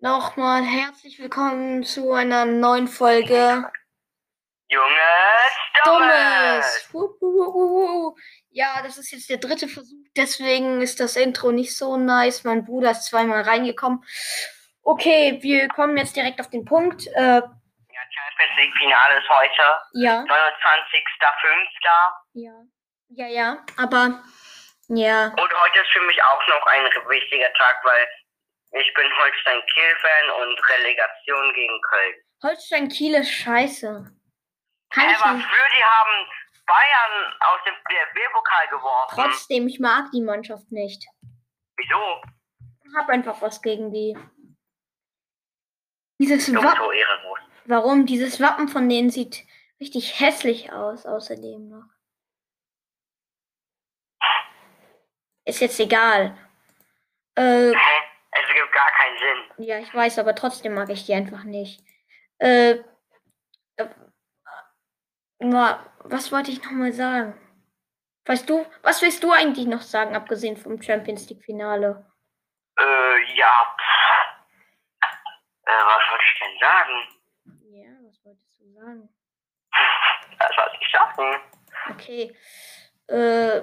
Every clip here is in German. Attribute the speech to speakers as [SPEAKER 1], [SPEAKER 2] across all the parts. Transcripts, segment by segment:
[SPEAKER 1] Nochmal herzlich willkommen zu einer neuen Folge
[SPEAKER 2] Junges Dummes.
[SPEAKER 1] Ja, das ist jetzt der dritte Versuch, deswegen ist das Intro nicht so nice. Mein Bruder ist zweimal reingekommen. Okay, wir kommen jetzt direkt auf den Punkt. Äh,
[SPEAKER 2] Ja, Champions League Finale ist heute.
[SPEAKER 1] ja,
[SPEAKER 2] 29.05.
[SPEAKER 1] ja, ja, ja, aber ja,
[SPEAKER 2] Und heute ist für mich auch noch ein wichtiger Tag, weil ich bin Holstein Kiel-Fan und Relegation gegen Köln.
[SPEAKER 1] Holstein Kiel ist scheiße. Kann ich nicht.
[SPEAKER 2] für die haben Bayern aus dem DFB-Pokal geworfen.
[SPEAKER 1] Trotzdem, ich mag die Mannschaft nicht.
[SPEAKER 2] Wieso?
[SPEAKER 1] Hab einfach was gegen die. Dieses Wappen. Warum? Dieses Wappen von denen sieht richtig hässlich aus, außerdem noch. Ist jetzt egal. Äh,
[SPEAKER 2] keinen Sinn.
[SPEAKER 1] ja, ich weiß, aber trotzdem mag ich die einfach nicht. Äh, äh, was wollte ich nochmal sagen? Weißt du, was willst du eigentlich noch sagen, abgesehen vom Champions League Finale?
[SPEAKER 2] Äh, ja. Äh, was wollte ich denn sagen?
[SPEAKER 1] Ja, was wolltest du sagen?
[SPEAKER 2] Was soll ich sagen?
[SPEAKER 1] Okay. Äh,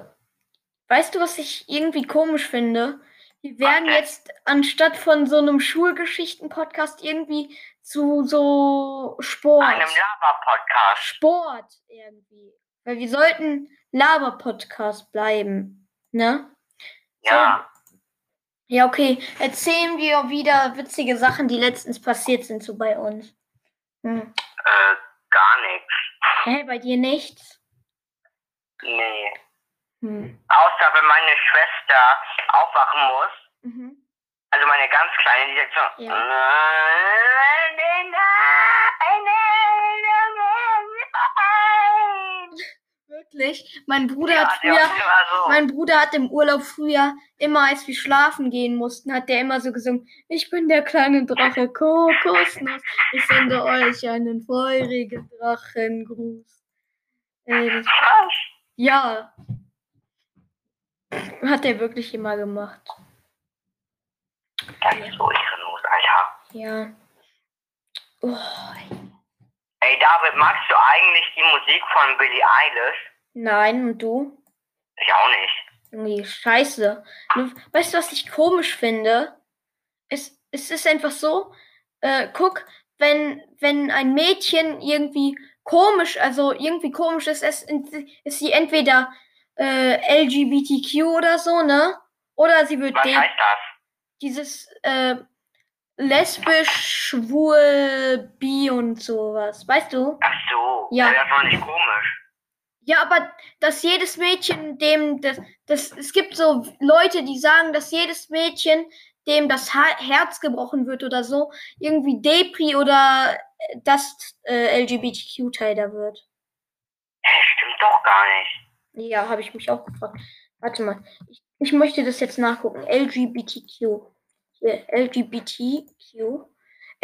[SPEAKER 1] weißt du, was ich irgendwie komisch finde? Wir werden jetzt anstatt von so einem Schulgeschichten-Podcast irgendwie zu so Sport.
[SPEAKER 2] Einem Lava-Podcast.
[SPEAKER 1] Sport irgendwie. Weil wir sollten Laber-Podcast bleiben. Ne?
[SPEAKER 2] Ja.
[SPEAKER 1] Ja, okay. Erzählen wir wieder witzige Sachen, die letztens passiert sind, so bei uns. Hm.
[SPEAKER 2] Äh, gar nichts.
[SPEAKER 1] Hä, bei dir nichts?
[SPEAKER 2] Nee.
[SPEAKER 1] Hm.
[SPEAKER 2] Außer wenn meine Schwester aufwachen muss.
[SPEAKER 1] Mhm.
[SPEAKER 2] Also meine ganz kleine, die sagt so.
[SPEAKER 1] Ja. Wirklich? Mein Bruder
[SPEAKER 2] Ja,
[SPEAKER 1] hat früher.
[SPEAKER 2] so.
[SPEAKER 1] Mein Bruder hat im Urlaub früher, immer als wir schlafen gehen mussten, hat der immer so gesungen, ich bin der kleine Drache Kokosnuss, ich sende euch einen feurigen Drachengruß.
[SPEAKER 2] Was?
[SPEAKER 1] ja. Hat er wirklich immer gemacht.
[SPEAKER 2] Das ist so ehrenlos, Alter.
[SPEAKER 1] Ja. Oh,
[SPEAKER 2] Ey, David, magst du eigentlich die Musik von Billie Eilish?
[SPEAKER 1] nein, und du?
[SPEAKER 2] Ich auch nicht.
[SPEAKER 1] Irgendwie scheiße. Weißt du, was ich komisch finde? Es, es ist einfach so, äh, guck, wenn, wenn ein Mädchen irgendwie komisch, also irgendwie komisch ist, es, ist sie entweder äh, LGBTQ oder so, ne? Oder sie wird
[SPEAKER 2] Was heißt das?
[SPEAKER 1] dieses äh, lesbisch, schwul, bi und sowas. Weißt du?
[SPEAKER 2] Ach so.
[SPEAKER 1] Ja.
[SPEAKER 2] Das ist doch nicht komisch.
[SPEAKER 1] Ja, aber dass jedes Mädchen dem das, das es gibt so Leute, die sagen, dass jedes Mädchen dem das Herz gebrochen wird oder so, irgendwie Depri oder äh, das äh, LGBTQ-Teil da wird.
[SPEAKER 2] Hä, stimmt doch gar nicht.
[SPEAKER 1] Ja, habe ich mich auch gefragt. Warte mal, ich, ich möchte das jetzt nachgucken. LGBTQ. Hier, LGBTQ.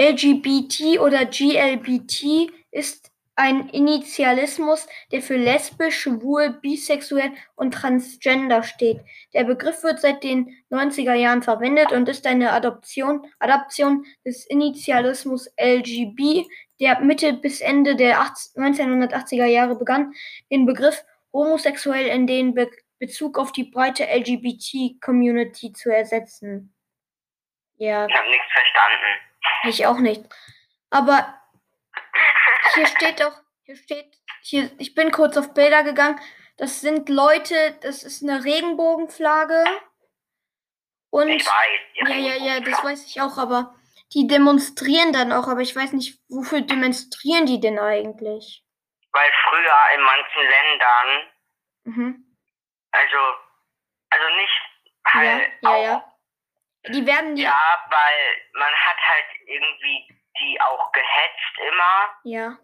[SPEAKER 1] LGBT oder GLBT ist ein Initialismus, der für lesbisch, schwul, bisexuell und transgender steht. Der Begriff wird seit den 90er Jahren verwendet und ist eine Adoption, Adaption des Initialismus LGB, der Mitte bis Ende der 80, 1980er Jahre begann, den Begriff homosexuell in den Be Bezug auf die breite LGBT-Community zu ersetzen. Ja,
[SPEAKER 2] Ich habe nichts verstanden.
[SPEAKER 1] ich auch nicht. Aber hier steht doch, hier steht, hier, ich bin kurz auf Bilder gegangen. Das sind Leute, das ist eine Regenbogenflagge. Und
[SPEAKER 2] Ich weiß.
[SPEAKER 1] ja, ja, ja, das weiß ich auch, aber die demonstrieren dann auch, aber ich weiß nicht, wofür demonstrieren die denn eigentlich?
[SPEAKER 2] Weil früher in manchen Ländern,
[SPEAKER 1] Mhm.
[SPEAKER 2] also, also nicht halt
[SPEAKER 1] ja,
[SPEAKER 2] auch,
[SPEAKER 1] ja. Die werden ja,
[SPEAKER 2] ja, weil man hat halt irgendwie die auch gehetzt immer.
[SPEAKER 1] ja.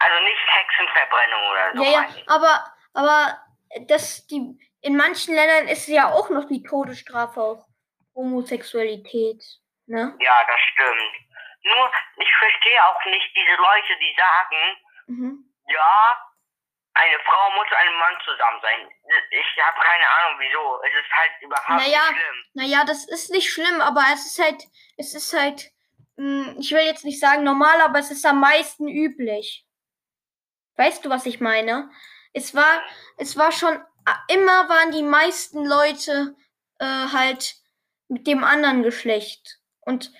[SPEAKER 2] Also nicht Hexenverbrennung oder so.
[SPEAKER 1] Ja, ja, aber, aber das, die, in manchen Ländern ist ja auch noch die Todesstrafe auf Homosexualität. Ne?
[SPEAKER 2] ja, das stimmt. Nur, ich verstehe auch nicht diese Leute, die sagen,
[SPEAKER 1] Mhm.
[SPEAKER 2] ja, eine Frau muss mit einem Mann zusammen sein. Ich habe keine Ahnung wieso. Es ist halt überhaupt
[SPEAKER 1] Naja.
[SPEAKER 2] nicht schlimm.
[SPEAKER 1] Naja, das ist nicht schlimm, aber es ist halt, es ist halt, mh, ich will jetzt nicht sagen normal, aber es ist am meisten üblich. Weißt du, was ich meine? Es war, es war schon, immer waren die meisten Leute äh, halt mit dem anderen Geschlecht. Und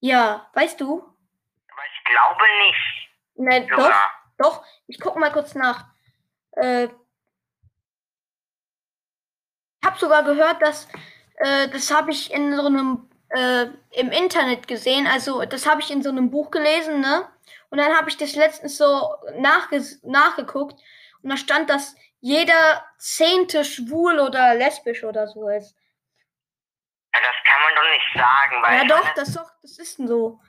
[SPEAKER 1] ja, weißt du?
[SPEAKER 2] Aber ich glaube nicht.
[SPEAKER 1] Ne, doch. Doch, ich guck mal kurz nach. Äh, ich habe sogar gehört, dass äh, das habe ich in so einem äh, im Internet gesehen. Also das habe ich in so einem Buch gelesen, ne? Und dann habe ich das letztens so nachge nachgeguckt und da stand, dass jeder zehnte schwul oder lesbisch oder so ist.
[SPEAKER 2] Ja, das kann man doch nicht sagen, weil
[SPEAKER 1] Ja doch, das doch, das ist denn so.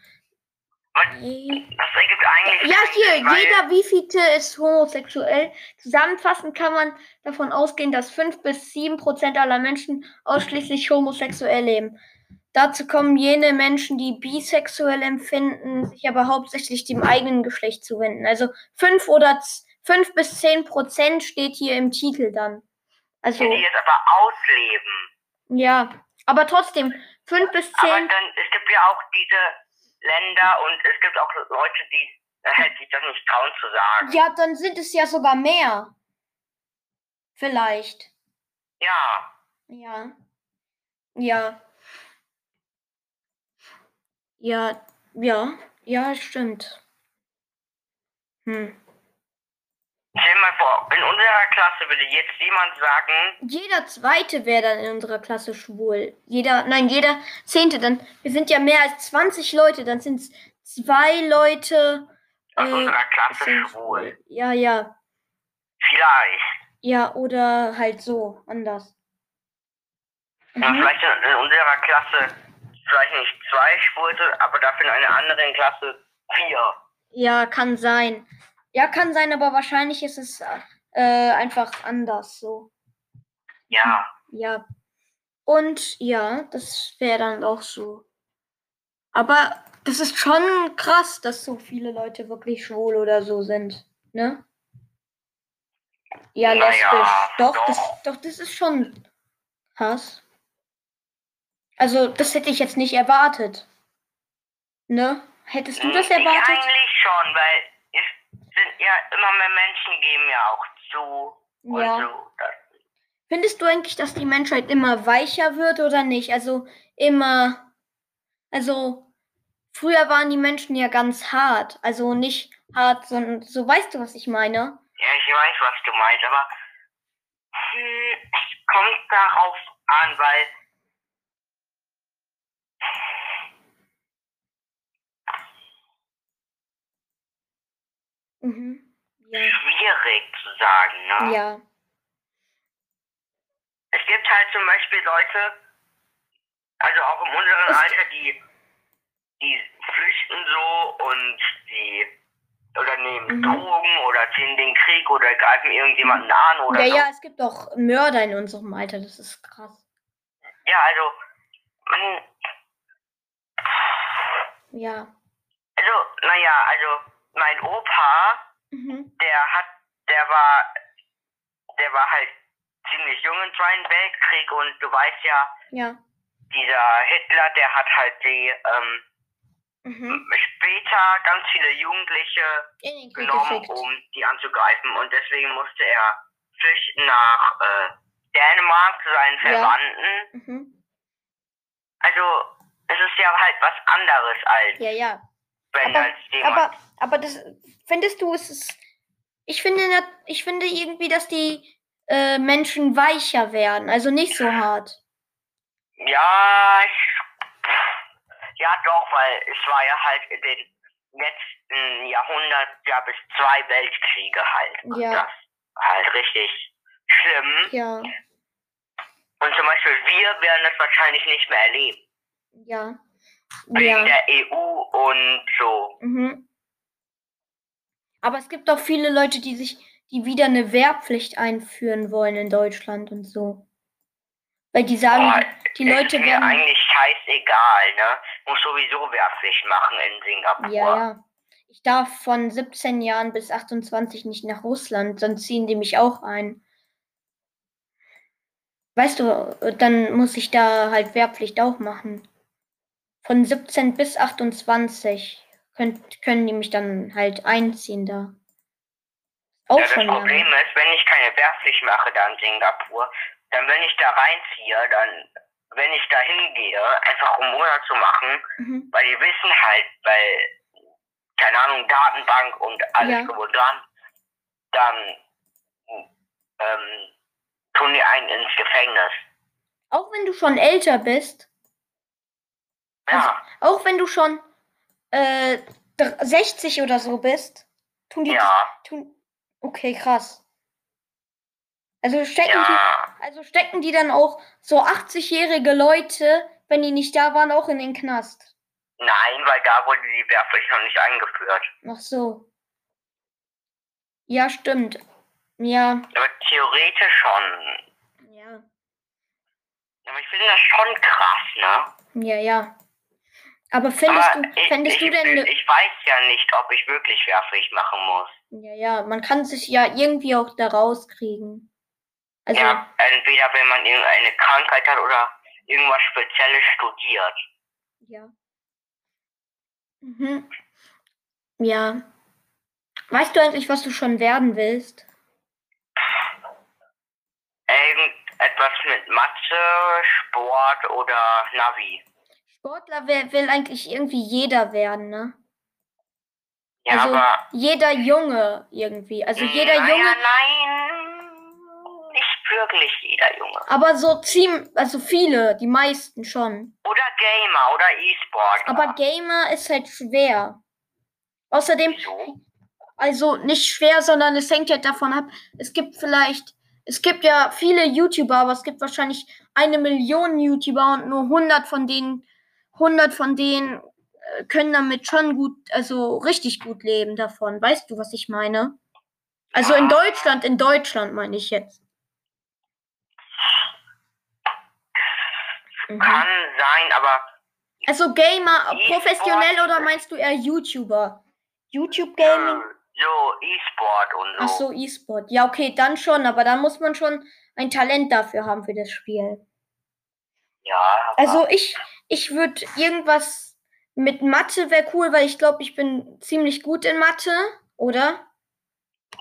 [SPEAKER 2] Das ergibt eigentlich
[SPEAKER 1] Ja, hier,
[SPEAKER 2] Sinn,
[SPEAKER 1] jeder wievielte ist homosexuell. Zusammenfassend kann man davon ausgehen, dass 5 bis 7 Prozent aller Menschen ausschließlich homosexuell leben. Dazu kommen jene Menschen, die bisexuell empfinden, sich aber hauptsächlich dem eigenen Geschlecht zu wenden. Also 5 oder 5 bis 10 Prozent steht hier im Titel dann. Also,
[SPEAKER 2] die es aber ausleben.
[SPEAKER 1] ja, aber trotzdem, 5 bis
[SPEAKER 2] Aber
[SPEAKER 1] 10.
[SPEAKER 2] dann, es gibt ja auch diese Länder und es gibt auch Leute, die äh, sich das nicht trauen zu sagen.
[SPEAKER 1] Ja, dann sind es ja sogar mehr. Vielleicht.
[SPEAKER 2] Ja.
[SPEAKER 1] Ja. Ja. Ja, ja, ja, stimmt. Hm.
[SPEAKER 2] Vor, in unserer Klasse würde jetzt jemand sagen,
[SPEAKER 1] Jeder zweite wäre dann in unserer Klasse schwul. Jeder, nein, jeder zehnte. Dann, wir sind ja mehr als 20 Leute, dann sind es zwei Leute.
[SPEAKER 2] aus
[SPEAKER 1] äh,
[SPEAKER 2] unserer Klasse
[SPEAKER 1] sind
[SPEAKER 2] schwul.
[SPEAKER 1] Ja, ja.
[SPEAKER 2] Vielleicht.
[SPEAKER 1] Ja, oder halt so, anders. Mhm.
[SPEAKER 2] vielleicht in, in unserer Klasse vielleicht nicht zwei Schwulte, aber dafür in einer anderen Klasse vier.
[SPEAKER 1] Ja, kann sein. Ja, kann sein, aber wahrscheinlich ist es äh, einfach anders so.
[SPEAKER 2] Ja.
[SPEAKER 1] Ja. Und ja, das wäre dann auch so. Aber das ist schon krass, dass so viele Leute wirklich schwul oder so sind, ne? Ja, lesbisch. Doch,
[SPEAKER 2] doch.
[SPEAKER 1] Das, doch, das ist schon krass. Also, das hätte ich jetzt nicht erwartet. Ne? Hättest du das
[SPEAKER 2] Hm,
[SPEAKER 1] erwartet?
[SPEAKER 2] Ich eigentlich schon, weil ja immer mehr Menschen geben ja auch zu
[SPEAKER 1] Ja.
[SPEAKER 2] so.
[SPEAKER 1] Findest du eigentlich, dass die Menschheit immer weicher wird oder nicht? Also immer, also früher waren die Menschen ja ganz hart, also nicht hart, sondern so weißt du, was ich meine?
[SPEAKER 2] ja, ich weiß, was du meinst, aber hm, es kommt darauf an, weil
[SPEAKER 1] Mhm. Ja.
[SPEAKER 2] schwierig zu sagen, ne?
[SPEAKER 1] Ja.
[SPEAKER 2] Es gibt halt zum Beispiel Leute, also auch in unserem
[SPEAKER 1] Es-
[SPEAKER 2] Alter, die, die flüchten so und die oder nehmen
[SPEAKER 1] Mhm.
[SPEAKER 2] Drogen oder ziehen den Krieg oder greifen irgendjemanden an oder
[SPEAKER 1] Ja,
[SPEAKER 2] so.
[SPEAKER 1] ja, es gibt auch Mörder in unserem Alter, das ist krass.
[SPEAKER 2] Ja, also, man,
[SPEAKER 1] Ja.
[SPEAKER 2] also, naja, also, mein Opa,
[SPEAKER 1] Mhm.
[SPEAKER 2] der hat, der war, der war halt ziemlich jung im Zweiten Weltkrieg und du weißt ja,
[SPEAKER 1] Ja.
[SPEAKER 2] dieser Hitler, der hat halt die, ähm,
[SPEAKER 1] Mhm.
[SPEAKER 2] später ganz viele Jugendliche genommen,
[SPEAKER 1] geschickt.
[SPEAKER 2] um die anzugreifen und deswegen musste er flüchten nach äh, Dänemark zu seinen
[SPEAKER 1] Ja.
[SPEAKER 2] Verwandten.
[SPEAKER 1] Mhm.
[SPEAKER 2] Also es ist ja halt was anderes als
[SPEAKER 1] Ja, ja.
[SPEAKER 2] wenn
[SPEAKER 1] Aber,
[SPEAKER 2] als jemand.
[SPEAKER 1] aber, aber das findest du, es ist. Ich finde, ich finde irgendwie, dass die äh, Menschen weicher werden, also nicht so hart.
[SPEAKER 2] ja, ich, ja doch, weil es war ja halt in den letzten Jahrhundert gab es zwei Weltkriege halt. Und
[SPEAKER 1] Ja.
[SPEAKER 2] Das halt richtig schlimm.
[SPEAKER 1] Ja,
[SPEAKER 2] Und zum Beispiel wir werden das wahrscheinlich nicht mehr erleben.
[SPEAKER 1] ja,
[SPEAKER 2] Wegen
[SPEAKER 1] ja.
[SPEAKER 2] der EU und so.
[SPEAKER 1] Mhm. Aber es gibt auch viele Leute, die sich, die wieder eine Wehrpflicht einführen wollen in Deutschland und so. Weil die sagen,
[SPEAKER 2] Boah,
[SPEAKER 1] die, Leute
[SPEAKER 2] ist mir
[SPEAKER 1] werden.
[SPEAKER 2] eigentlich scheißegal, ne? Muss sowieso Wehrpflicht machen in Singapur.
[SPEAKER 1] Ja, ja. ich darf von 17 Jahren bis 28 nicht nach Russland, sonst ziehen die mich auch ein. Weißt du, dann muss ich da halt Wehrpflicht auch machen. Von 17 bis 28 könnt, können die mich dann halt einziehen da.
[SPEAKER 2] Auch ja, das Problem lange. ist, wenn ich keine Wehrpflicht mache da in Singapur, dann wenn ich da reinziehe, dann, wenn ich da hingehe, einfach um Monat zu machen, mhm. weil die wissen halt, weil, keine Ahnung, Datenbank und alles ja. dran, dann ähm, tun die einen ins Gefängnis.
[SPEAKER 1] Auch wenn du schon älter bist?
[SPEAKER 2] Ja.
[SPEAKER 1] Also, auch wenn du schon äh, 60 oder so bist? Tun die
[SPEAKER 2] ja.
[SPEAKER 1] Tun, okay, krass. Also stecken, ja. die, also stecken die dann auch so 80-jährige Leute, wenn die nicht da waren, auch in den Knast?
[SPEAKER 2] Nein, weil da wurde die Wehrpflicht noch nicht eingeführt.
[SPEAKER 1] Ach so. Ja, stimmt. Ja.
[SPEAKER 2] Aber theoretisch schon.
[SPEAKER 1] Ja.
[SPEAKER 2] Aber ich finde das schon krass, ne?
[SPEAKER 1] Ja, ja. Aber findest Aber du, fändest
[SPEAKER 2] ich,
[SPEAKER 1] du denn.
[SPEAKER 2] Ich, ich weiß ja nicht, ob ich wirklich Wehrpflicht machen muss.
[SPEAKER 1] Ja, ja, man kann sich ja irgendwie auch da rauskriegen.
[SPEAKER 2] Also, ja, entweder wenn man irgendeine Krankheit hat oder irgendwas Spezielles studiert.
[SPEAKER 1] Ja. Mhm. Ja. Weißt du eigentlich, was du schon werden willst?
[SPEAKER 2] Irgendetwas mit Mathe, Sport oder Navi.
[SPEAKER 1] Sportler will, will eigentlich irgendwie jeder werden, ne?
[SPEAKER 2] Ja, also aber.
[SPEAKER 1] Jeder Junge irgendwie. Also jeder
[SPEAKER 2] naja,
[SPEAKER 1] Junge.
[SPEAKER 2] Nein, nicht wirklich jeder Junge.
[SPEAKER 1] Aber so ziemlich, also viele, die meisten schon.
[SPEAKER 2] Oder Gamer oder E-Sport.
[SPEAKER 1] Aber Gamer ist halt schwer. Außerdem,
[SPEAKER 2] Wieso?
[SPEAKER 1] also nicht schwer, sondern es hängt halt davon ab. Es gibt vielleicht, es gibt ja viele YouTuber, aber es gibt wahrscheinlich eine Million YouTuber und nur 100 von denen, 100 von denen äh, können damit schon gut, also richtig gut leben davon. Weißt du, was ich meine? Also in Deutschland, in Deutschland meine ich jetzt.
[SPEAKER 2] Mhm. Kann sein, aber.
[SPEAKER 1] Also Gamer, professionell oder meinst du eher YouTuber? YouTube Gaming?
[SPEAKER 2] So, E-Sport und so.
[SPEAKER 1] Ach so, E-Sport. Ja, okay, dann schon, aber dann muss man schon ein Talent dafür haben für das Spiel.
[SPEAKER 2] Ja.
[SPEAKER 1] Also ich, ich würde irgendwas mit Mathe wäre cool, weil ich glaube, ich bin ziemlich gut in Mathe, oder?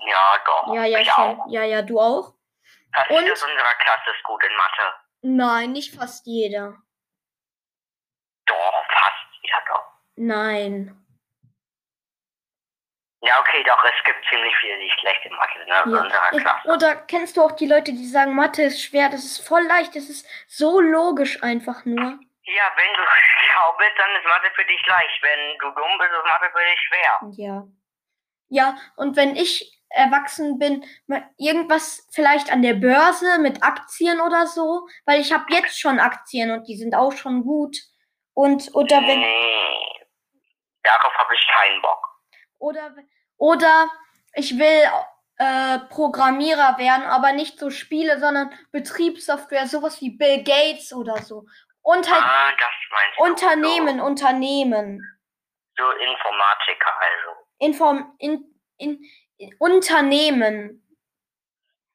[SPEAKER 2] Ja, doch.
[SPEAKER 1] Ja, ja, ich schon. Auch. Ja, ja, du auch.
[SPEAKER 2] Fast Und? jeder unserer Klasse ist gut in Mathe.
[SPEAKER 1] Nein, nicht fast jeder.
[SPEAKER 2] Doch, fast jeder doch.
[SPEAKER 1] Nein.
[SPEAKER 2] Ja, okay, doch, es gibt ziemlich viele, die schlecht in Mathe sind, ne? Ja. unserer Klasse.
[SPEAKER 1] Oder kennst du auch die Leute, die sagen, Mathe ist schwer? Das ist voll leicht, das ist so logisch einfach nur.
[SPEAKER 2] Ja, wenn du schlau bist, dann ist Mathe für dich leicht. Wenn du dumm bist, ist Mathe für dich schwer.
[SPEAKER 1] Ja. Ja, und wenn ich erwachsen bin, irgendwas vielleicht an der Börse mit Aktien oder so, weil ich habe jetzt schon Aktien und die sind auch schon gut. Und oder wenn.
[SPEAKER 2] Nee, darauf habe ich keinen Bock.
[SPEAKER 1] Oder, oder ich will äh, Programmierer werden, aber nicht so Spiele, sondern Betriebssoftware, sowas wie Bill Gates oder so. Und halt
[SPEAKER 2] ah,
[SPEAKER 1] Unternehmen, so. Unternehmen.
[SPEAKER 2] So Informatiker also.
[SPEAKER 1] Inform in, in, in, Unternehmen.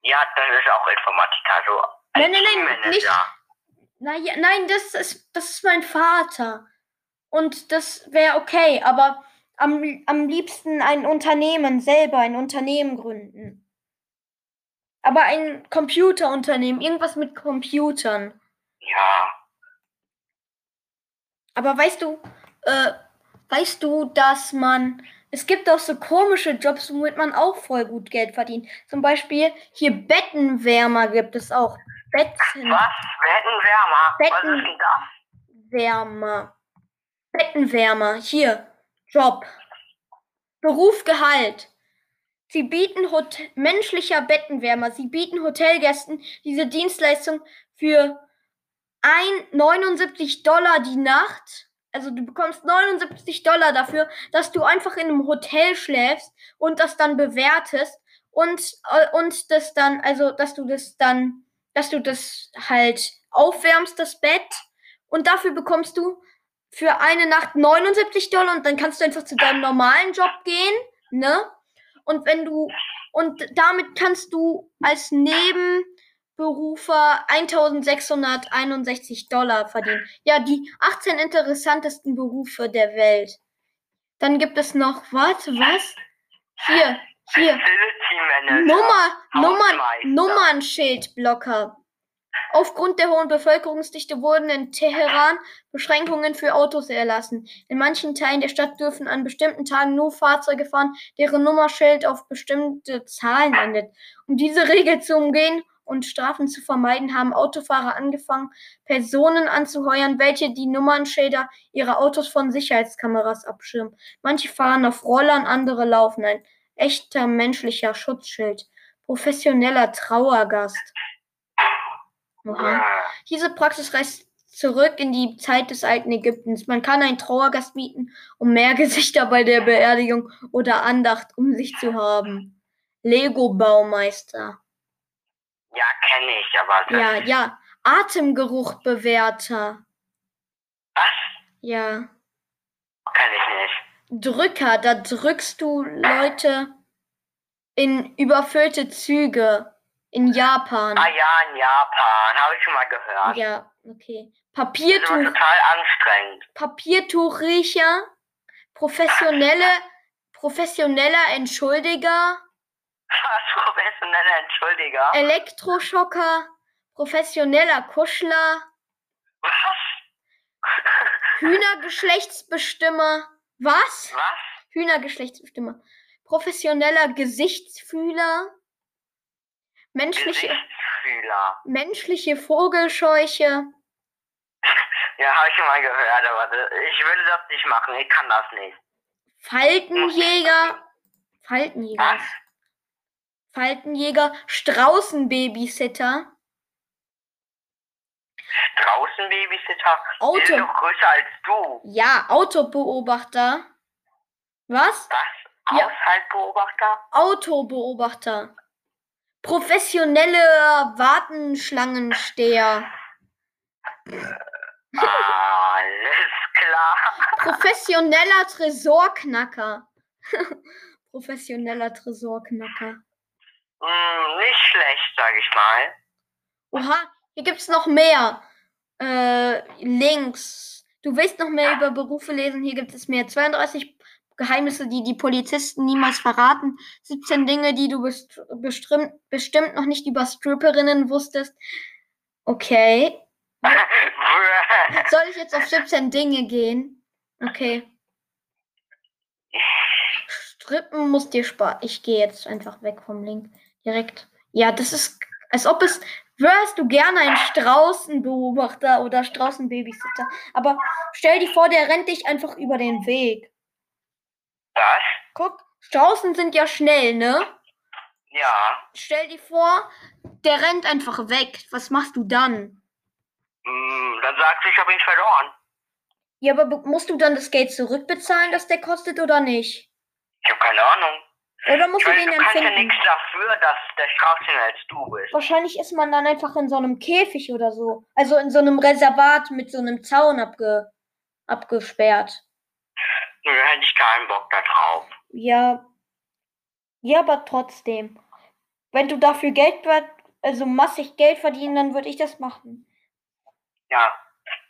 [SPEAKER 2] Ja, das ist auch Informatiker, so.
[SPEAKER 1] Nein, nein, nein, nicht. Na, ja, nein, das ist, das ist mein Vater. Und das wäre okay, aber am, am liebsten ein Unternehmen selber, ein Unternehmen gründen. Aber ein Computerunternehmen, irgendwas mit Computern.
[SPEAKER 2] Ja.
[SPEAKER 1] Aber weißt du, äh, weißt du, dass man, es gibt auch so komische Jobs, womit man auch voll gut Geld verdient. Zum Beispiel hier Bettenwärmer gibt es auch.
[SPEAKER 2] Betten. Was? Bettenwärmer?
[SPEAKER 1] Betten
[SPEAKER 2] Was ist denn das?
[SPEAKER 1] Wärmer. Bettenwärmer. Hier. Job. Beruf Gehalt. Sie bieten Hot menschlicher Bettenwärmer. Sie bieten Hotelgästen diese Dienstleistung für ein 79 Dollar die Nacht. Also du bekommst 79 Dollar dafür, dass du einfach in einem Hotel schläfst und das dann bewertest und, äh, und das dann, also dass du das dann, dass du das halt aufwärmst, das Bett. Und dafür bekommst du für eine Nacht 79 Dollar und dann kannst du einfach zu deinem normalen Job gehen, ne? Und wenn du, und damit kannst du als Nebenberufer 1661 Dollar verdienen. Ja, die 18 interessantesten Berufe der Welt. Dann gibt es noch, warte, was? Hier, hier. Nummer, Nummern, Nummernschildblocker. Aufgrund der hohen Bevölkerungsdichte wurden in Teheran Beschränkungen für Autos erlassen. In manchen Teilen der Stadt dürfen an bestimmten Tagen nur Fahrzeuge fahren, deren Nummerschild auf bestimmte Zahlen endet. Um diese Regel zu umgehen und Strafen zu vermeiden, haben Autofahrer angefangen, Personen anzuheuern, welche die Nummernschilder ihrer Autos von Sicherheitskameras abschirmen. Manche fahren auf Rollern, andere laufen. Ein echter menschlicher Schutzschild. Professioneller Trauergast. Aha. Diese Praxis reicht zurück in die Zeit des alten Ägyptens. Man kann einen Trauergast bieten, um mehr Gesichter bei der Beerdigung oder Andacht um sich zu haben. Lego-Baumeister.
[SPEAKER 2] Ja, kenne ich, aber.
[SPEAKER 1] Ja, ja. Atemgeruchbewerter.
[SPEAKER 2] Was?
[SPEAKER 1] Ja.
[SPEAKER 2] Kenn ich
[SPEAKER 1] nicht. Drücker, da drückst du Leute in überfüllte Züge. In Japan.
[SPEAKER 2] Ah ja, in Japan. Habe ich schon mal gehört.
[SPEAKER 1] Ja, okay. Papiertuch. Das
[SPEAKER 2] ist total anstrengend.
[SPEAKER 1] Papiertuchriecher. Professionelle, professioneller Entschuldiger.
[SPEAKER 2] Was? Professioneller Entschuldiger?
[SPEAKER 1] Elektroschocker. Professioneller Kuschler.
[SPEAKER 2] Was?
[SPEAKER 1] Hühnergeschlechtsbestimmer. Was?
[SPEAKER 2] Was?
[SPEAKER 1] Hühnergeschlechtsbestimmer. Professioneller Gesichtsfühler. Menschliche, menschliche Vogelscheuche.
[SPEAKER 2] Ja, habe ich schon mal gehört, aber ich würde das nicht machen. Ich kann das nicht.
[SPEAKER 1] Faltenjäger. Faltenjäger. Was? Faltenjäger. Straußenbabysitter.
[SPEAKER 2] Straußenbabysitter?
[SPEAKER 1] Auto.
[SPEAKER 2] Die sind doch größer als du.
[SPEAKER 1] Ja, Autobeobachter. Was?
[SPEAKER 2] Was? Haushaltbeobachter? Ja.
[SPEAKER 1] Autobeobachter. Professionelle Wartenschlangensteher.
[SPEAKER 2] Alles klar.
[SPEAKER 1] Professioneller Tresorknacker. Professioneller Tresorknacker.
[SPEAKER 2] Mm, nicht schlecht, sag ich mal.
[SPEAKER 1] Oha, hier gibt's noch mehr. Äh, Links. Du willst noch mehr über Berufe lesen? Hier gibt es mehr. 32 Geheimnisse, die die Polizisten niemals verraten. 17 Dinge, die du best bestimmt, bestimmt noch nicht über Stripperinnen wusstest. Okay. Soll ich jetzt auf 17 Dinge gehen? Okay. Strippen muss dir sparen. Ich gehe jetzt einfach weg vom Link. Direkt. Ja, das ist, als ob es, wärst du gerne ein Straußenbeobachter oder Straußenbabysitter. Aber stell dir vor, der rennt dich einfach über den Weg.
[SPEAKER 2] Was?
[SPEAKER 1] Guck, Straußen sind ja schnell, ne?
[SPEAKER 2] Ja.
[SPEAKER 1] Stell dir vor, der rennt einfach weg. Was machst du dann?
[SPEAKER 2] Mm, dann sagst du, ich habe ihn verloren.
[SPEAKER 1] Ja, aber musst du dann das Geld zurückbezahlen, das der kostet, oder nicht?
[SPEAKER 2] Ich habe keine Ahnung.
[SPEAKER 1] Oder musst
[SPEAKER 2] ich
[SPEAKER 1] du den
[SPEAKER 2] du
[SPEAKER 1] dann
[SPEAKER 2] kannst ja nichts dafür, dass der Strauß als du bist.
[SPEAKER 1] Wahrscheinlich ist man dann einfach in so einem Käfig oder so. Also in so einem Reservat mit so einem Zaun abge abgesperrt.
[SPEAKER 2] Nö, hätte ich keinen Bock da drauf.
[SPEAKER 1] Ja. Ja, aber trotzdem. Wenn du dafür Geld, also massig Geld verdienen, dann würde ich das machen.
[SPEAKER 2] Ja.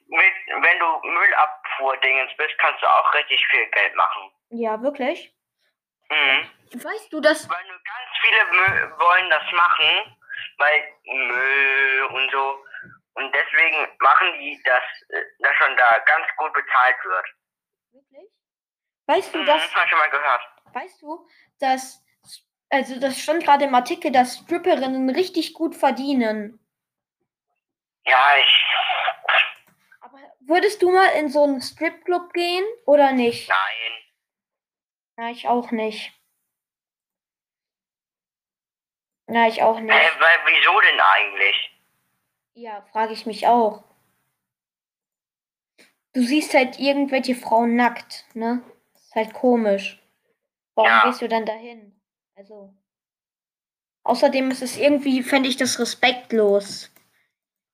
[SPEAKER 2] wenn du Müllabfuhr-Dingens bist, kannst du auch richtig viel Geld machen.
[SPEAKER 1] Ja, wirklich?
[SPEAKER 2] Mhm.
[SPEAKER 1] Weißt du das?
[SPEAKER 2] Weil nur ganz viele Müll wollen das machen, weil Müll und so. Und deswegen machen die, dass, äh, dass schon da ganz gut bezahlt wird.
[SPEAKER 1] Wirklich? Weißt du,
[SPEAKER 2] mhm. Das hab ich schon mal gehört.
[SPEAKER 1] Weißt du, dass. Also, das stand gerade im Artikel, dass Stripperinnen richtig gut verdienen.
[SPEAKER 2] Ja, ich.
[SPEAKER 1] Aber würdest du mal in so einen Stripclub gehen oder nicht?
[SPEAKER 2] Nein.
[SPEAKER 1] Ja, ich auch nicht. Ja, ich auch nicht.
[SPEAKER 2] Äh, weil, wieso denn eigentlich?
[SPEAKER 1] Ja, frage ich mich auch. Du siehst halt irgendwelche Frauen nackt, ne? halt komisch. Warum ja. gehst du dann dahin? Also. Außerdem ist es irgendwie, fände ich das respektlos.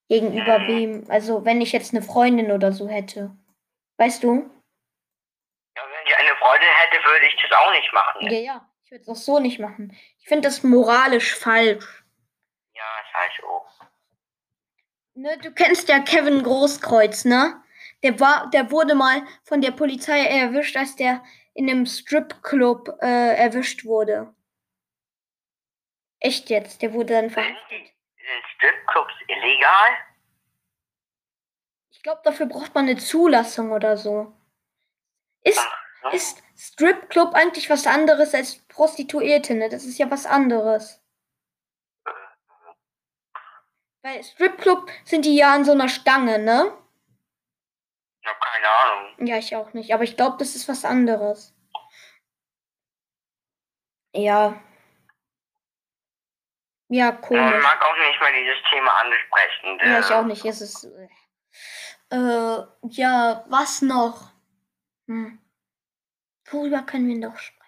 [SPEAKER 1] Gegenüber mhm. wem? Also, wenn ich jetzt eine Freundin oder so hätte. Weißt du?
[SPEAKER 2] Freude hätte, würde ich das auch nicht machen.
[SPEAKER 1] Ja, ja. Ich würde es auch so nicht machen. Ich finde das moralisch falsch.
[SPEAKER 2] Ja, ist halt so.
[SPEAKER 1] Ne, du kennst ja Kevin Großkreuz, ne? Der war, der wurde mal von der Polizei erwischt, als der in einem Stripclub äh, erwischt wurde. Echt jetzt, der wurde dann verhaftet.
[SPEAKER 2] Sind Stripclubs illegal?
[SPEAKER 1] Ich glaube, dafür braucht man eine Zulassung oder so. Ist, Ach, ist Stripclub eigentlich was anderes als Prostituierte, ne? Das ist ja was anderes. Bei Stripclub sind die ja an so einer Stange, ne?
[SPEAKER 2] Ich hab keine Ahnung.
[SPEAKER 1] Ja, ich auch nicht. Aber ich glaube, das ist was anderes. Ja. Ja, komisch.
[SPEAKER 2] Ich mag auch nicht mal dieses Thema ansprechen.
[SPEAKER 1] Ja, ich auch nicht. Es ist. Äh, ja, was noch? Hm. Worüber können wir noch sprechen?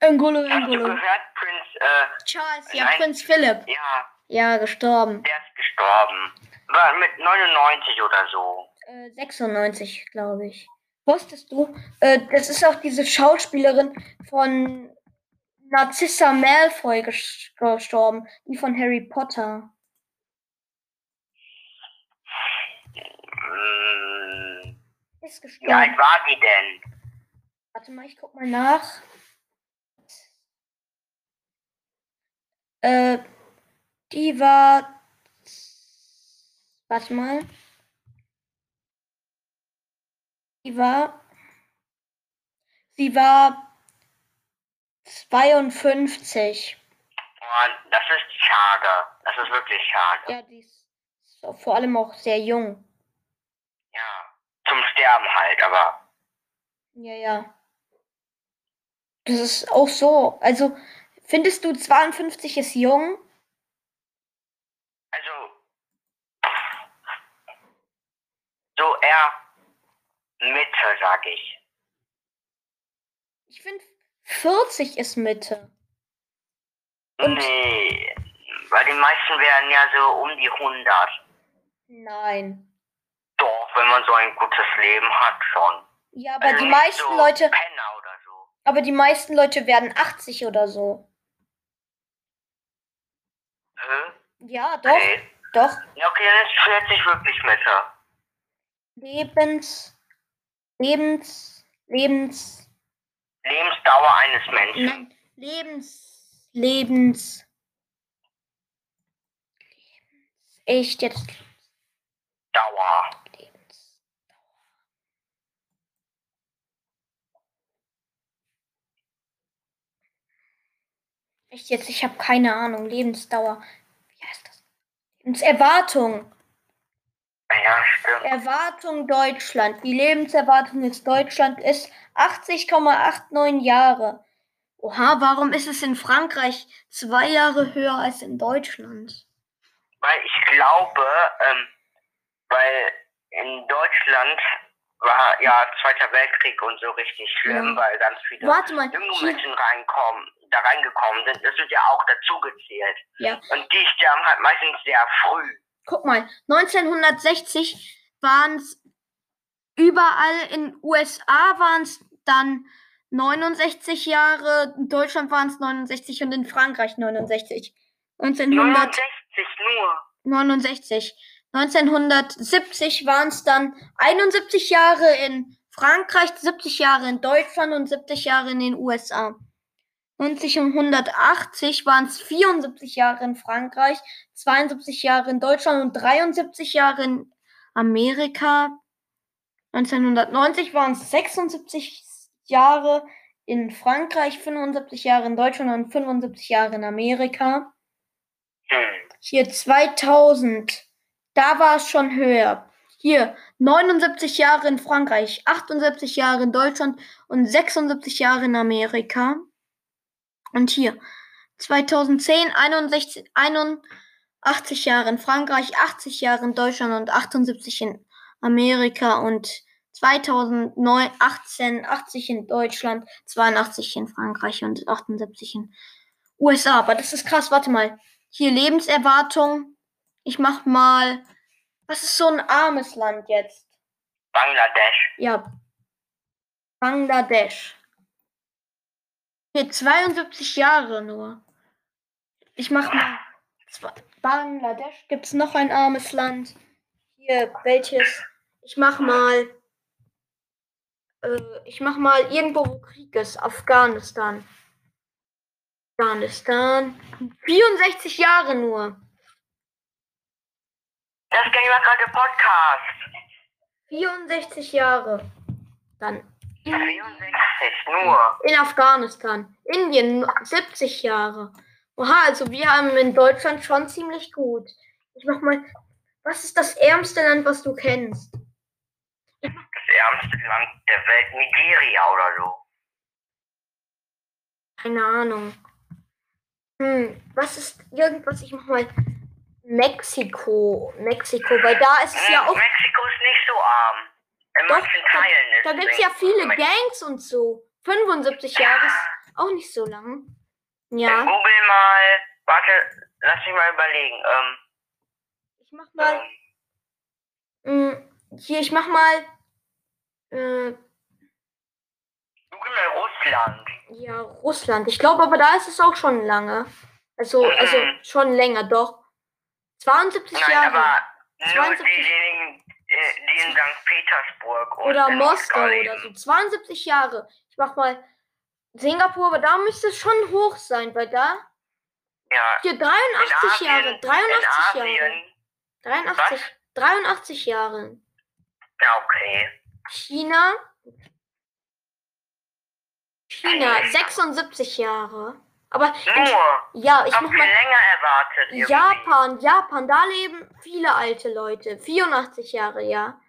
[SPEAKER 1] Angolo, Angolo. Hast du
[SPEAKER 2] gehört, Prinz, äh,
[SPEAKER 1] Charles, ja, nein, Prinz Philipp.
[SPEAKER 2] Ja.
[SPEAKER 1] Ja, gestorben.
[SPEAKER 2] Der ist gestorben. War mit 99 oder so.
[SPEAKER 1] Äh, 96, glaube ich. Wusstest du? Äh, das ist auch diese Schauspielerin von Narcissa Malfoy gestorben, die von Harry Potter.
[SPEAKER 2] Hm. Ist gestorben. Wie alt war die denn?
[SPEAKER 1] Warte mal, ich guck mal nach. Äh, die war. Warte mal. Die war. Sie war 52.
[SPEAKER 2] Oh, das ist schade. Das ist wirklich schade.
[SPEAKER 1] Ja, die ist vor allem auch sehr jung.
[SPEAKER 2] Zum Sterben halt, aber.
[SPEAKER 1] Ja, ja. Das ist auch so. Also, Findest du 52 ist jung?
[SPEAKER 2] Also, so eher Mitte, sag ich.
[SPEAKER 1] Ich finde 40 ist Mitte.
[SPEAKER 2] Und nee, weil die meisten werden ja so um die 100.
[SPEAKER 1] Nein.
[SPEAKER 2] Wenn man so ein gutes Leben hat, schon.
[SPEAKER 1] Ja, aber also die meisten so Leute. So. Aber die meisten Leute werden 80 oder so.
[SPEAKER 2] Hä?
[SPEAKER 1] Ja, doch. Okay. Doch.
[SPEAKER 2] Ja, okay, dann ist 40 wirklich Mitte.
[SPEAKER 1] Lebens. Lebens. Lebens.
[SPEAKER 2] Lebensdauer eines Menschen.
[SPEAKER 1] Nein, Lebens. Lebens. Lebens. Echt jetzt.
[SPEAKER 2] Dauer.
[SPEAKER 1] Echt jetzt? Ich habe keine Ahnung. Lebensdauer. Wie heißt das? Lebenserwartung.
[SPEAKER 2] Ja, stimmt.
[SPEAKER 1] Erwartung Deutschland. Die Lebenserwartung in Deutschland ist 80,89 Jahre. Oha, warum ist es in Frankreich zwei Jahre höher als in Deutschland?
[SPEAKER 2] Weil ich glaube, ähm, weil in Deutschland war ja Zweiter Weltkrieg und so richtig schlimm, ja. weil ganz viele
[SPEAKER 1] Warte mal,
[SPEAKER 2] junge Menschen reinkommen, da reingekommen sind. Das wird ja auch dazu gezählt.
[SPEAKER 1] Ja.
[SPEAKER 2] Und die sterben halt meistens sehr früh.
[SPEAKER 1] Guck mal, 1960 waren es überall in USA waren es dann 69 Jahre, in Deutschland waren es 69 und in Frankreich 69. 1969
[SPEAKER 2] nur.
[SPEAKER 1] 69. 1970 waren es dann 71 Jahre in Frankreich, 70 Jahre in Deutschland und 70 Jahre in den USA. 1980 waren es 74 Jahre in Frankreich, 72 Jahre in Deutschland und 73 Jahre in Amerika. 1990 waren es 76 Jahre in Frankreich, 75 Jahre in Deutschland und 75 Jahre in Amerika.
[SPEAKER 2] Hm.
[SPEAKER 1] Hier 2000 da war es schon höher. Hier 79 Jahre in Frankreich, 78 Jahre in Deutschland und 76 Jahre in Amerika. Und hier 2010 61, 81 Jahre in Frankreich, 80 Jahre in Deutschland und 78 in Amerika und 2009 18 80 in Deutschland, 82 in Frankreich und 78 in USA. Aber das ist krass. Warte mal. Hier Lebenserwartung ich mach mal. Was ist so ein armes Land jetzt?
[SPEAKER 2] Bangladesch.
[SPEAKER 1] Ja. Bangladesch. Hier 72 Jahre nur. Ich mach mal. Bangladesch. Gibt es noch ein armes Land? Hier, welches? Ich mach mal. Äh, ich mach mal irgendwo, wo Krieg ist. Afghanistan. Afghanistan. 64 Jahre nur.
[SPEAKER 2] Das ging gerade Podcast.
[SPEAKER 1] 64 Jahre. Dann.
[SPEAKER 2] 64 nur.
[SPEAKER 1] In Afghanistan. Indien 70 Jahre. Oha, also wir haben in Deutschland schon ziemlich gut. Ich mach mal. Was ist das ärmste Land, was du kennst?
[SPEAKER 2] Das ärmste Land der Welt, Nigeria oder so.
[SPEAKER 1] Keine Ahnung. Hm, was ist irgendwas? Ich mach mal Mexiko. Mexiko, weil da ist es hm, ja auch.
[SPEAKER 2] Mexiko ist nicht so arm. In Doch, manchen Teilen
[SPEAKER 1] da, ist Da gibt es ja viele. Gangs und so. 75 ja. Jahre ist auch nicht so lang. Ja.
[SPEAKER 2] Ich google mal. Warte, lass mich mal überlegen. Ähm,
[SPEAKER 1] ich mach mal. Ähm, hier, ich mach mal. Äh,
[SPEAKER 2] google mal Russland.
[SPEAKER 1] Ja, Russland. Ich glaube aber, da ist es auch schon lange. Also, mhm. also schon länger, doch. 72 Nein, Jahre.
[SPEAKER 2] Aber 72 nur diejenigen, die in St. Petersburg
[SPEAKER 1] oder Moskau oder so. 72 Jahre. Ich mach mal Singapur, aber da müsste es schon hoch sein, weil da.
[SPEAKER 2] Ja.
[SPEAKER 1] Hier 83 Asien, Jahre. 83 Jahre. 83. Was? 83 Jahre.
[SPEAKER 2] Ja, okay.
[SPEAKER 1] China China, 76 Jahre. Aber
[SPEAKER 2] Nur.
[SPEAKER 1] ja, ich
[SPEAKER 2] mach mal länger erwartet.
[SPEAKER 1] Irgendwie. Japan, Japan, da leben viele alte Leute. 84 Jahre, ja.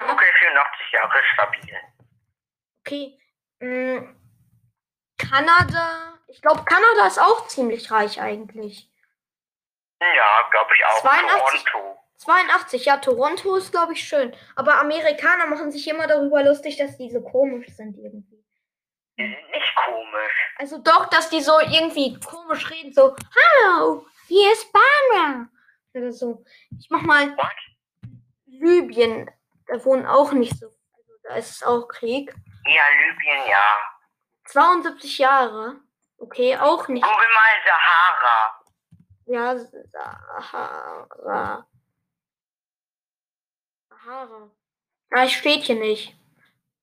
[SPEAKER 2] Okay, 84 Jahre stabil.
[SPEAKER 1] Okay. Hm. Kanada. Ich glaube, Kanada ist auch ziemlich reich eigentlich.
[SPEAKER 2] Ja, glaube ich auch.
[SPEAKER 1] 82, Toronto. 82, ja, Toronto ist, glaube ich, schön. Aber Amerikaner machen sich immer darüber lustig, dass die so komisch sind irgendwie.
[SPEAKER 2] Die sind nicht komisch.
[SPEAKER 1] Also doch, dass die so irgendwie komisch reden, so, hallo, hier ist Barbara. Oder so. Ich mach mal
[SPEAKER 2] What?
[SPEAKER 1] Libyen. Da wohnen auch nicht so. Also da ist es auch Krieg.
[SPEAKER 2] Ja, Libyen, ja.
[SPEAKER 1] 72 Jahre. Okay, auch nicht.
[SPEAKER 2] Guck mal Sahara.
[SPEAKER 1] Ja, Sahara. Sahara. Ah, ich steht hier nicht.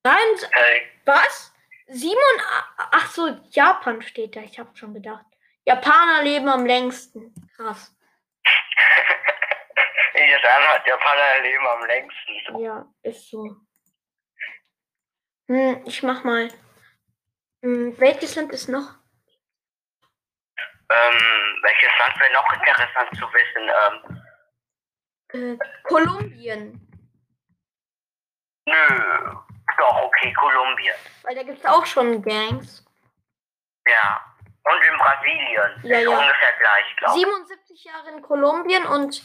[SPEAKER 1] Nein, hey. was? Simon, ach so, Japan steht da. Ich habe schon gedacht. Japaner leben am längsten. Krass.
[SPEAKER 2] ich anhört, Japaner leben am längsten.
[SPEAKER 1] Ja, ist so. Hm, ich mach mal. Hm, welches Land ist noch?
[SPEAKER 2] Ähm, welches Land wäre noch interessant zu wissen?
[SPEAKER 1] Ähm, äh, Kolumbien.
[SPEAKER 2] Nö. Doch, okay, Kolumbien.
[SPEAKER 1] Weil da gibt es auch schon Gangs.
[SPEAKER 2] Ja. Und in Brasilien.
[SPEAKER 1] Ja, ja.
[SPEAKER 2] ungefähr gleich, glaube
[SPEAKER 1] ich. 77 Jahre in Kolumbien und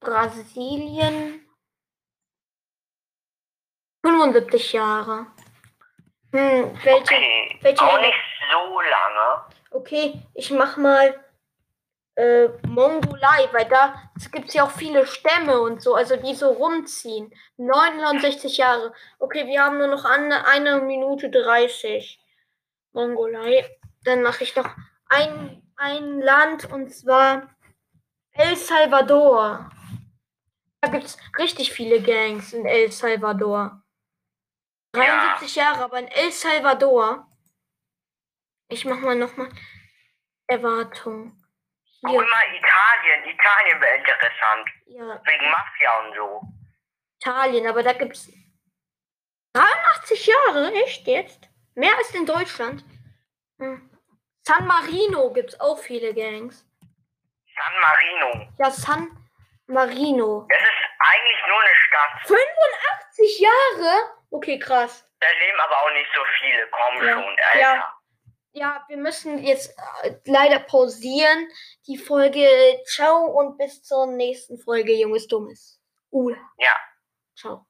[SPEAKER 1] Brasilien 75 Jahre. Hm, welche,
[SPEAKER 2] okay.
[SPEAKER 1] welche
[SPEAKER 2] Auch nicht so lange.
[SPEAKER 1] Okay, ich mach mal äh, Mongolei, weil da gibt es ja auch viele Stämme und so, also die so rumziehen. 69 Jahre. Okay, wir haben nur noch eine, eine Minute 30. Mongolei. Dann mache ich noch ein, ein Land und zwar El Salvador. Da gibt es richtig viele Gangs in El Salvador. 73 ja. Jahre, aber in El Salvador. Ich mach mal nochmal Erwartung.
[SPEAKER 2] Guck mal, Italien. Italien wäre interessant.
[SPEAKER 1] Ja.
[SPEAKER 2] Wegen Mafia und so.
[SPEAKER 1] Italien, aber da gibt's 83 Jahre, echt jetzt? Mehr als in Deutschland. Hm. San Marino gibt's auch viele Gangs.
[SPEAKER 2] San Marino.
[SPEAKER 1] Ja, San Marino.
[SPEAKER 2] Das ist eigentlich nur eine Stadt.
[SPEAKER 1] 85 Jahre? Okay, krass.
[SPEAKER 2] Da leben aber auch nicht so viele. Komm
[SPEAKER 1] ja.
[SPEAKER 2] schon, Alter.
[SPEAKER 1] Ja ja, wir müssen jetzt äh, leider pausieren. Die Folge. Ciao und bis zur nächsten Folge, Junges Dummes.
[SPEAKER 2] Uh. Ja.
[SPEAKER 1] Ciao.